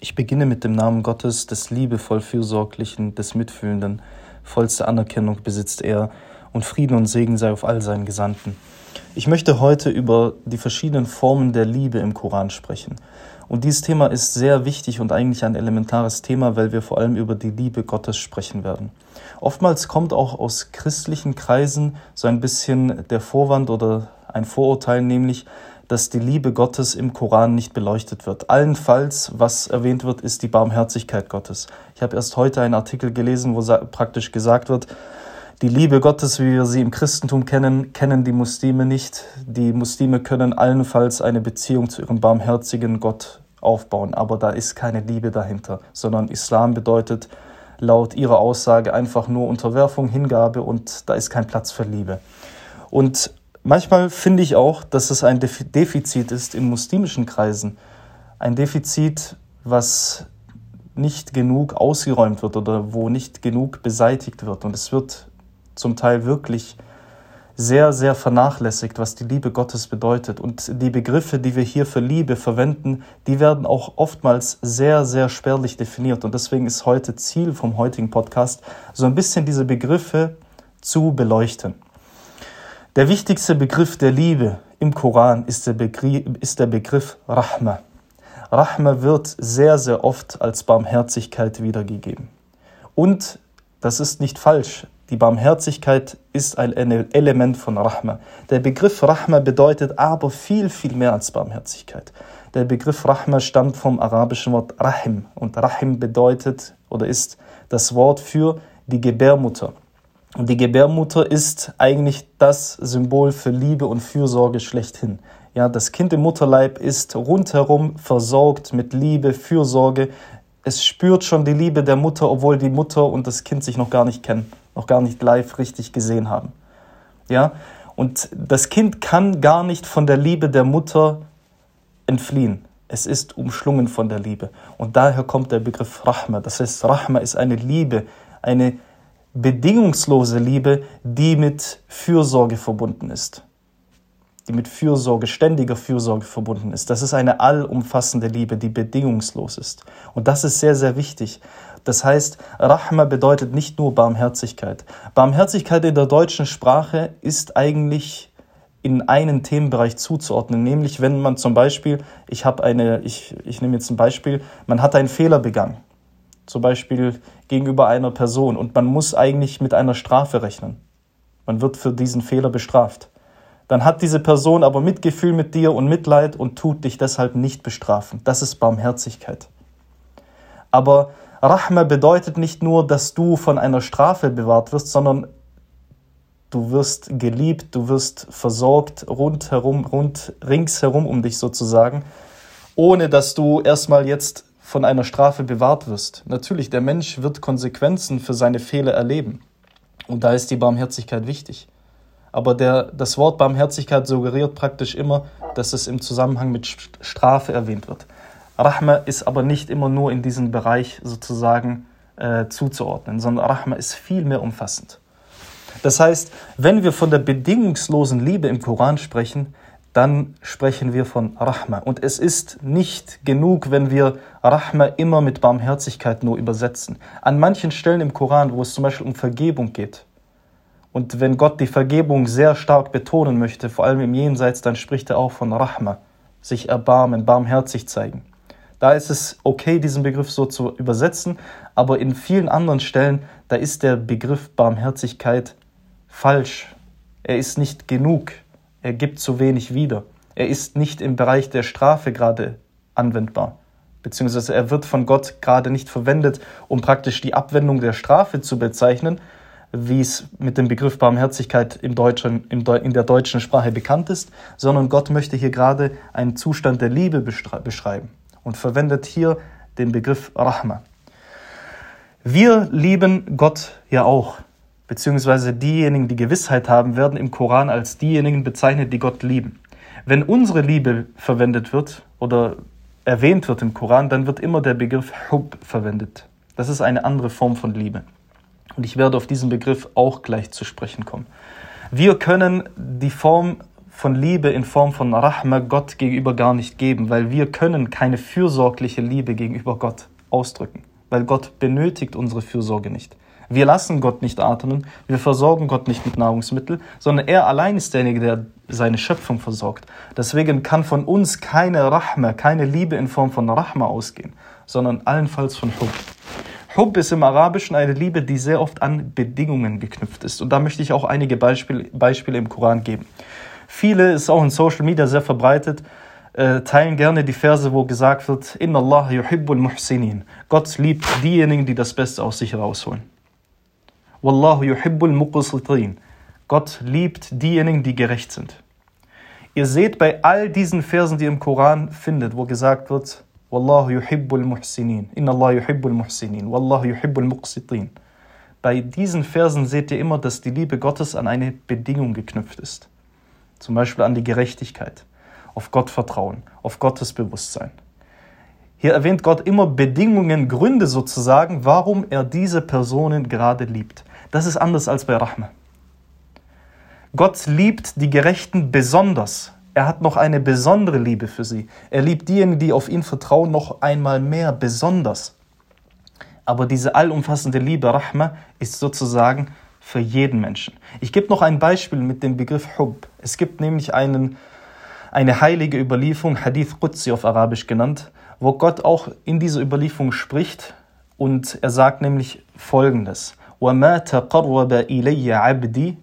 Ich beginne mit dem Namen Gottes, des liebevoll Fürsorglichen, des Mitfühlenden. Vollste Anerkennung besitzt er und Frieden und Segen sei auf all seinen Gesandten. Ich möchte heute über die verschiedenen Formen der Liebe im Koran sprechen. Und dieses Thema ist sehr wichtig und eigentlich ein elementares Thema, weil wir vor allem über die Liebe Gottes sprechen werden. Oftmals kommt auch aus christlichen Kreisen so ein bisschen der Vorwand oder ein Vorurteil, nämlich, dass die Liebe Gottes im Koran nicht beleuchtet wird. Allenfalls, was erwähnt wird, ist die Barmherzigkeit Gottes. Ich habe erst heute einen Artikel gelesen, wo praktisch gesagt wird, die Liebe Gottes, wie wir sie im Christentum kennen, kennen die Muslime nicht. Die Muslime können allenfalls eine Beziehung zu ihrem barmherzigen Gott aufbauen, aber da ist keine Liebe dahinter, sondern Islam bedeutet laut ihrer Aussage einfach nur Unterwerfung, Hingabe und da ist kein Platz für Liebe. Und Manchmal finde ich auch, dass es ein Defizit ist in muslimischen Kreisen. Ein Defizit, was nicht genug ausgeräumt wird oder wo nicht genug beseitigt wird. Und es wird zum Teil wirklich sehr, sehr vernachlässigt, was die Liebe Gottes bedeutet. Und die Begriffe, die wir hier für Liebe verwenden, die werden auch oftmals sehr, sehr spärlich definiert. Und deswegen ist heute Ziel vom heutigen Podcast, so ein bisschen diese Begriffe zu beleuchten. Der wichtigste Begriff der Liebe im Koran ist der Begriff, ist der Begriff Rahma. Rahma wird sehr, sehr oft als Barmherzigkeit wiedergegeben. Und das ist nicht falsch. Die Barmherzigkeit ist ein Element von Rahma. Der Begriff Rahma bedeutet aber viel, viel mehr als Barmherzigkeit. Der Begriff Rahma stammt vom arabischen Wort Rahim. Und Rahim bedeutet oder ist das Wort für die Gebärmutter. Die Gebärmutter ist eigentlich das Symbol für Liebe und Fürsorge schlechthin. Ja, das Kind im Mutterleib ist rundherum versorgt mit Liebe, Fürsorge. Es spürt schon die Liebe der Mutter, obwohl die Mutter und das Kind sich noch gar nicht kennen, noch gar nicht live richtig gesehen haben. Ja, und das Kind kann gar nicht von der Liebe der Mutter entfliehen. Es ist umschlungen von der Liebe. Und daher kommt der Begriff Rahma. Das heißt, Rahma ist eine Liebe, eine bedingungslose Liebe, die mit Fürsorge verbunden ist. Die mit Fürsorge, ständiger Fürsorge verbunden ist. Das ist eine allumfassende Liebe, die bedingungslos ist. Und das ist sehr, sehr wichtig. Das heißt, Rahma bedeutet nicht nur Barmherzigkeit. Barmherzigkeit in der deutschen Sprache ist eigentlich in einen Themenbereich zuzuordnen, nämlich wenn man zum Beispiel, ich habe eine, ich, ich nehme jetzt ein Beispiel, man hat einen Fehler begangen zum Beispiel gegenüber einer Person und man muss eigentlich mit einer Strafe rechnen. Man wird für diesen Fehler bestraft. Dann hat diese Person aber Mitgefühl mit dir und Mitleid und tut dich deshalb nicht bestrafen. Das ist Barmherzigkeit. Aber Rahma bedeutet nicht nur, dass du von einer Strafe bewahrt wirst, sondern du wirst geliebt, du wirst versorgt rundherum, rund, ringsherum um dich sozusagen, ohne dass du erstmal jetzt von einer Strafe bewahrt wirst. Natürlich, der Mensch wird Konsequenzen für seine Fehler erleben. Und da ist die Barmherzigkeit wichtig. Aber der, das Wort Barmherzigkeit suggeriert praktisch immer, dass es im Zusammenhang mit Strafe erwähnt wird. Rahma ist aber nicht immer nur in diesen Bereich sozusagen äh, zuzuordnen, sondern Rahma ist viel mehr umfassend. Das heißt, wenn wir von der bedingungslosen Liebe im Koran sprechen, dann sprechen wir von Rahma. Und es ist nicht genug, wenn wir Rahma immer mit Barmherzigkeit nur übersetzen. An manchen Stellen im Koran, wo es zum Beispiel um Vergebung geht, und wenn Gott die Vergebung sehr stark betonen möchte, vor allem im Jenseits, dann spricht er auch von Rahma, sich erbarmen, barmherzig zeigen. Da ist es okay, diesen Begriff so zu übersetzen, aber in vielen anderen Stellen, da ist der Begriff Barmherzigkeit falsch. Er ist nicht genug. Er gibt zu wenig wieder. Er ist nicht im Bereich der Strafe gerade anwendbar. Beziehungsweise er wird von Gott gerade nicht verwendet, um praktisch die Abwendung der Strafe zu bezeichnen, wie es mit dem Begriff Barmherzigkeit im Deutschen, im Deu in der deutschen Sprache bekannt ist, sondern Gott möchte hier gerade einen Zustand der Liebe beschreiben und verwendet hier den Begriff Rahma. Wir lieben Gott ja auch beziehungsweise diejenigen, die Gewissheit haben, werden im Koran als diejenigen bezeichnet, die Gott lieben. Wenn unsere Liebe verwendet wird oder erwähnt wird im Koran, dann wird immer der Begriff Hub verwendet. Das ist eine andere Form von Liebe. Und ich werde auf diesen Begriff auch gleich zu sprechen kommen. Wir können die Form von Liebe in Form von Rahma Gott gegenüber gar nicht geben, weil wir können keine fürsorgliche Liebe gegenüber Gott ausdrücken, weil Gott benötigt unsere Fürsorge nicht. Wir lassen Gott nicht atmen, wir versorgen Gott nicht mit Nahrungsmitteln, sondern er allein ist derjenige, der seine Schöpfung versorgt. Deswegen kann von uns keine Rahma, keine Liebe in Form von Rahma ausgehen, sondern allenfalls von Hub. Hub ist im Arabischen eine Liebe, die sehr oft an Bedingungen geknüpft ist. Und da möchte ich auch einige Beispiele, Beispiele im Koran geben. Viele, ist auch in Social Media sehr verbreitet, äh, teilen gerne die Verse, wo gesagt wird, Inna Allah yuhibbul muhsinin. Gott liebt diejenigen, die das Beste aus sich rausholen. Wallahu yuhibbul muqsitin. Gott liebt diejenigen, die gerecht sind. Ihr seht bei all diesen Versen, die ihr im Koran findet, wo gesagt wird, Wallahu yuhibbul muhsinin. Inna Allah yuhibbul muhsinin. Wallahu yuhibbul muqsitin. Bei diesen Versen seht ihr immer, dass die Liebe Gottes an eine Bedingung geknüpft ist zum Beispiel an die Gerechtigkeit, auf Gott vertrauen, auf Gottes Bewusstsein. Hier erwähnt Gott immer Bedingungen, Gründe sozusagen, warum er diese Personen gerade liebt. Das ist anders als bei Rahma. Gott liebt die Gerechten besonders. Er hat noch eine besondere Liebe für sie. Er liebt diejenigen, die auf ihn vertrauen, noch einmal mehr besonders. Aber diese allumfassende Liebe, Rahma, ist sozusagen für jeden Menschen. Ich gebe noch ein Beispiel mit dem Begriff Hub. Es gibt nämlich einen, eine heilige Überlieferung, Hadith Qudsi auf Arabisch genannt, wo Gott auch in dieser Überlieferung spricht und er sagt nämlich folgendes: وَمَا تَقَرَّبَ إِلَيَّ عَبْدِي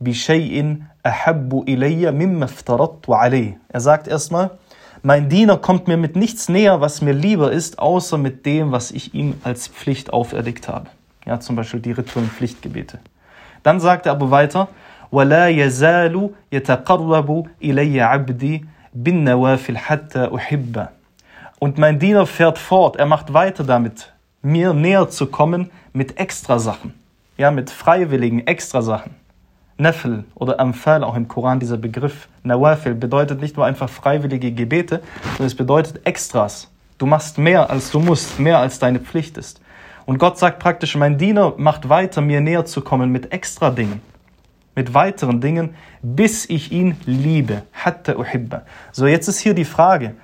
بِشَيْءٍ أَحَبُّ إِلَيَّ مِمَّا افْتَرَضْتُ عَلَيْهِ Er sagt erstmal, mein Diener kommt mir mit nichts näher, was mir lieber ist, außer mit dem, was ich ihm als Pflicht auferlegt habe. Ja, zum Beispiel die rituellen Pflichtgebete. Dann sagt er aber weiter, وَلَا يَزَالُ يَتَقَرَّبُ إِلَيَّ عَبْدِي بِالنَّوَافِلْ حَتَّى أُحِبَّ Und mein Diener fährt fort, er macht weiter damit, mir näher zu kommen mit Extrasachen. Ja, mit freiwilligen Extrasachen. Nafel oder Amfal, auch im Koran dieser Begriff Nawafil, bedeutet nicht nur einfach freiwillige Gebete, sondern es bedeutet Extras. Du machst mehr, als du musst, mehr als deine Pflicht ist. Und Gott sagt praktisch, mein Diener macht weiter, mir näher zu kommen mit extra Dingen, mit weiteren Dingen, bis ich ihn liebe. Hatta uhibba. So, jetzt ist hier die Frage,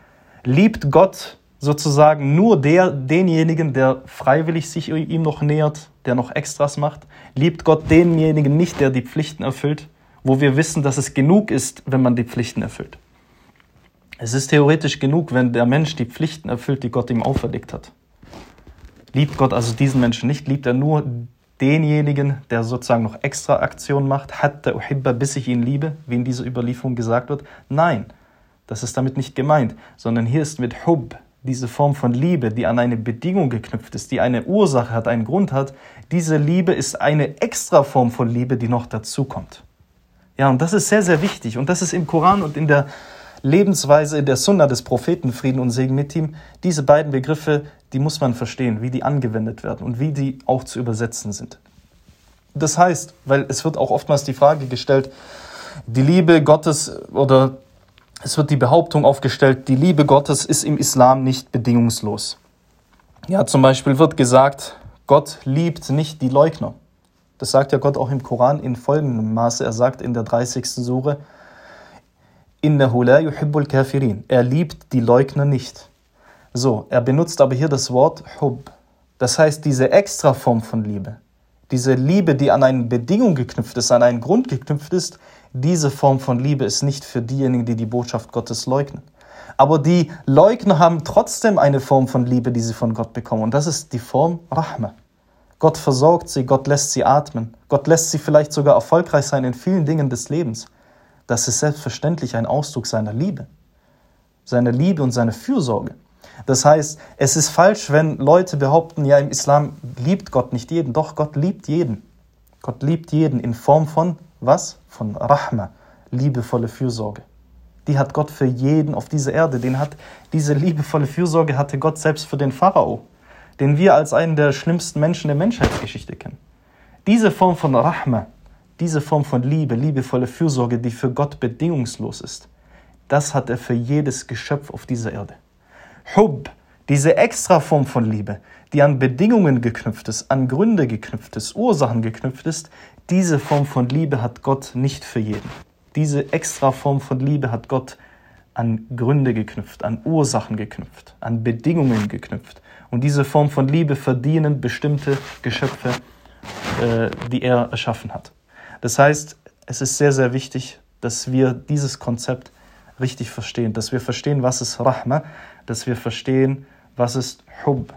liebt Gott sozusagen nur der, denjenigen, der freiwillig sich ihm noch nähert, der noch Extras macht? Liebt Gott denjenigen nicht, der die Pflichten erfüllt, wo wir wissen, dass es genug ist, wenn man die Pflichten erfüllt? Es ist theoretisch genug, wenn der Mensch die Pflichten erfüllt, die Gott ihm auferlegt hat. Liebt Gott also diesen Menschen nicht, liebt er nur denjenigen, der sozusagen noch extra Aktionen macht, hat der uhibba, bis ich ihn liebe, wie in dieser Überlieferung gesagt wird? Nein, das ist damit nicht gemeint, sondern hier ist mit Hub diese Form von Liebe, die an eine Bedingung geknüpft ist, die eine Ursache hat, einen Grund hat. Diese Liebe ist eine extra Form von Liebe, die noch dazukommt. Ja, und das ist sehr, sehr wichtig. Und das ist im Koran und in der Lebensweise der Sunna des Propheten, Frieden und Segen mit ihm, diese beiden Begriffe, die muss man verstehen, wie die angewendet werden und wie die auch zu übersetzen sind. Das heißt, weil es wird auch oftmals die Frage gestellt, die Liebe Gottes oder es wird die Behauptung aufgestellt, die Liebe Gottes ist im Islam nicht bedingungslos. Ja, zum Beispiel wird gesagt, Gott liebt nicht die Leugner. Das sagt ja Gott auch im Koran in folgendem Maße. Er sagt in der 30. Sure, Innahu la yuhibbul kafirin. Er liebt die Leugner nicht. So, er benutzt aber hier das Wort Hub. Das heißt, diese extra Form von Liebe, diese Liebe, die an eine Bedingung geknüpft ist, an einen Grund geknüpft ist, diese Form von Liebe ist nicht für diejenigen, die die Botschaft Gottes leugnen. Aber die Leugner haben trotzdem eine Form von Liebe, die sie von Gott bekommen. Und das ist die Form Rahma. Gott versorgt sie, Gott lässt sie atmen. Gott lässt sie vielleicht sogar erfolgreich sein in vielen Dingen des Lebens. Das ist selbstverständlich ein Ausdruck seiner Liebe. Seiner Liebe und seiner Fürsorge. Das heißt, es ist falsch, wenn Leute behaupten, ja, im Islam liebt Gott nicht jeden. Doch, Gott liebt jeden. Gott liebt jeden in Form von was? Von Rahma, liebevolle Fürsorge. Die hat Gott für jeden auf dieser Erde. Den hat diese liebevolle Fürsorge hatte Gott selbst für den Pharao, den wir als einen der schlimmsten Menschen der Menschheitsgeschichte kennen. Diese Form von Rahma, diese Form von Liebe, liebevolle Fürsorge, die für Gott bedingungslos ist, das hat er für jedes Geschöpf auf dieser Erde. Hub, diese extra Form von Liebe, die an Bedingungen geknüpft ist, an Gründe geknüpft ist, Ursachen geknüpft ist, diese Form von Liebe hat Gott nicht für jeden. Diese extra Form von Liebe hat Gott an Gründe geknüpft, an Ursachen geknüpft, an Bedingungen geknüpft. Und diese Form von Liebe verdienen bestimmte Geschöpfe, äh, die er erschaffen hat. Das heißt, es ist sehr, sehr wichtig, dass wir dieses Konzept richtig verstehen, dass wir verstehen, was ist Rahma, dass wir verstehen, was ist Hub.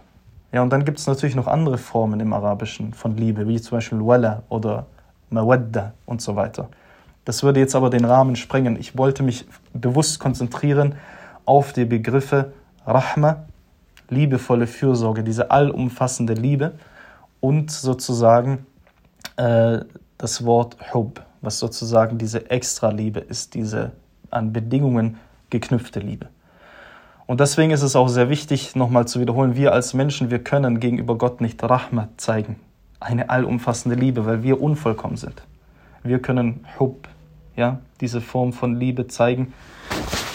Ja, und dann gibt es natürlich noch andere Formen im Arabischen von Liebe, wie zum Beispiel Wala oder Mawadda und so weiter. Das würde jetzt aber den Rahmen sprengen. Ich wollte mich bewusst konzentrieren auf die Begriffe Rahma, liebevolle Fürsorge, diese allumfassende Liebe und sozusagen äh, das Wort Hub, was sozusagen diese Extra-Liebe ist, diese an Bedingungen geknüpfte Liebe. Und deswegen ist es auch sehr wichtig, nochmal zu wiederholen, wir als Menschen, wir können gegenüber Gott nicht Rahma zeigen, eine allumfassende Liebe, weil wir unvollkommen sind. Wir können Hub, ja, diese Form von Liebe zeigen,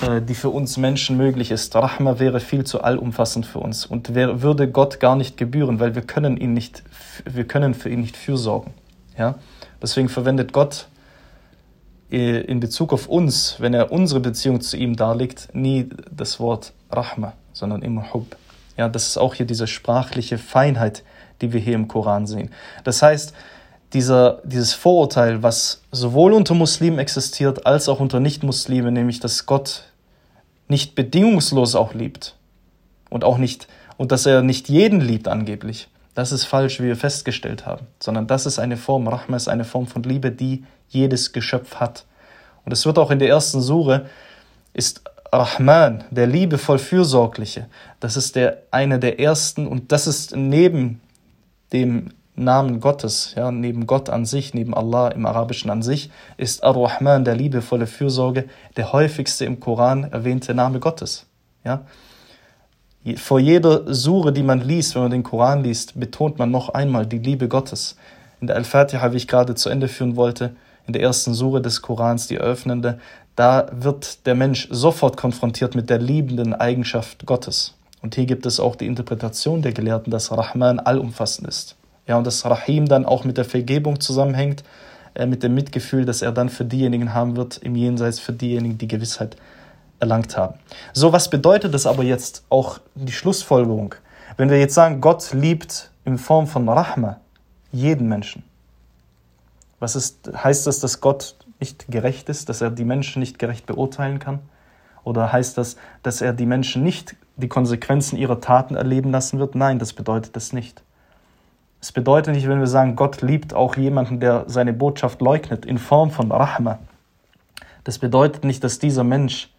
äh, die für uns Menschen möglich ist. Rahma wäre viel zu allumfassend für uns und würde Gott gar nicht gebühren, weil wir können ihn nicht, wir können für ihn nicht fürsorgen. Ja? Deswegen verwendet Gott in Bezug auf uns, wenn er unsere Beziehung zu ihm darlegt, nie das Wort Rahma, sondern immer Hub. Ja, das ist auch hier diese sprachliche Feinheit, die wir hier im Koran sehen. Das heißt, dieser, dieses Vorurteil, was sowohl unter Muslimen existiert als auch unter Nichtmuslimen, nämlich dass Gott nicht bedingungslos auch liebt und auch nicht und dass er nicht jeden liebt angeblich. Das ist falsch, wie wir festgestellt haben, sondern das ist eine Form, Rahma ist eine Form von Liebe, die jedes Geschöpf hat. Und es wird auch in der ersten Sure ist Rahman, der liebevoll Fürsorgliche. Das ist der eine der ersten und das ist neben dem Namen Gottes, ja, neben Gott an sich, neben Allah im Arabischen an sich, ist Ar-Rahman, der liebevolle Fürsorge, der häufigste im Koran erwähnte Name Gottes. Ja. Vor jeder Sure, die man liest, wenn man den Koran liest, betont man noch einmal die Liebe Gottes. In der Al-Fatiha, wie ich gerade zu Ende führen wollte, in der ersten Sure des Korans, die eröffnende, da wird der Mensch sofort konfrontiert mit der liebenden Eigenschaft Gottes. Und hier gibt es auch die Interpretation der Gelehrten, dass Rahman allumfassend ist. Ja, und dass Rahim dann auch mit der Vergebung zusammenhängt, äh, mit dem Mitgefühl, das er dann für diejenigen haben wird, im Jenseits für diejenigen, die Gewissheit erlangt haben. So, was bedeutet das aber jetzt auch die Schlussfolgerung? Wenn wir jetzt sagen, Gott liebt in Form von Rahma jeden Menschen. Was ist, heißt das, dass Gott nicht gerecht ist, dass er die Menschen nicht gerecht beurteilen kann? Oder heißt das, dass er die Menschen nicht die Konsequenzen ihrer Taten erleben lassen wird? Nein, das bedeutet das nicht. Es bedeutet nicht, wenn wir sagen, Gott liebt auch jemanden, der seine Botschaft leugnet, in Form von Rahma. Das bedeutet nicht, dass dieser Mensch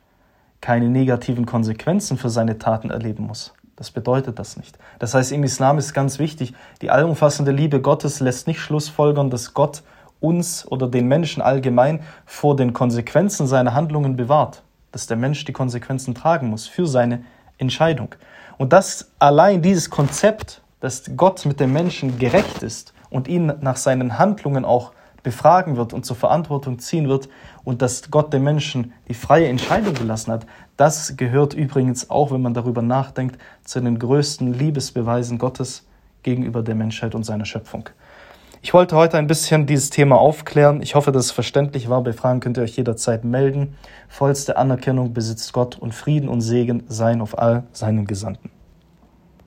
keine negativen Konsequenzen für seine Taten erleben muss. Das bedeutet das nicht. Das heißt, im Islam ist ganz wichtig, die allumfassende Liebe Gottes lässt nicht schlussfolgern, dass Gott uns oder den Menschen allgemein vor den Konsequenzen seiner Handlungen bewahrt. Dass der Mensch die Konsequenzen tragen muss für seine Entscheidung. Und das allein dieses Konzept dass Gott mit dem Menschen gerecht ist und ihn nach seinen Handlungen auch befragen wird und zur Verantwortung ziehen wird und dass Gott dem Menschen die freie Entscheidung gelassen hat, das gehört übrigens auch, wenn man darüber nachdenkt, zu den größten Liebesbeweisen Gottes gegenüber der Menschheit und seiner Schöpfung. Ich wollte heute ein bisschen dieses Thema aufklären. Ich hoffe, dass es verständlich war. Bei Fragen könnt ihr euch jederzeit melden. Vollste Anerkennung besitzt Gott und Frieden und Segen seien auf all seinen Gesandten.